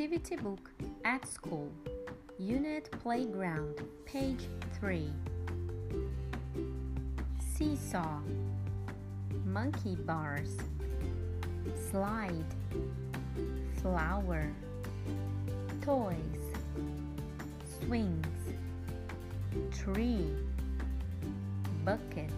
Activity Book at School, Unit Playground, page 3. Seesaw, Monkey Bars, Slide, Flower, Toys, Swings, Tree, Bucket.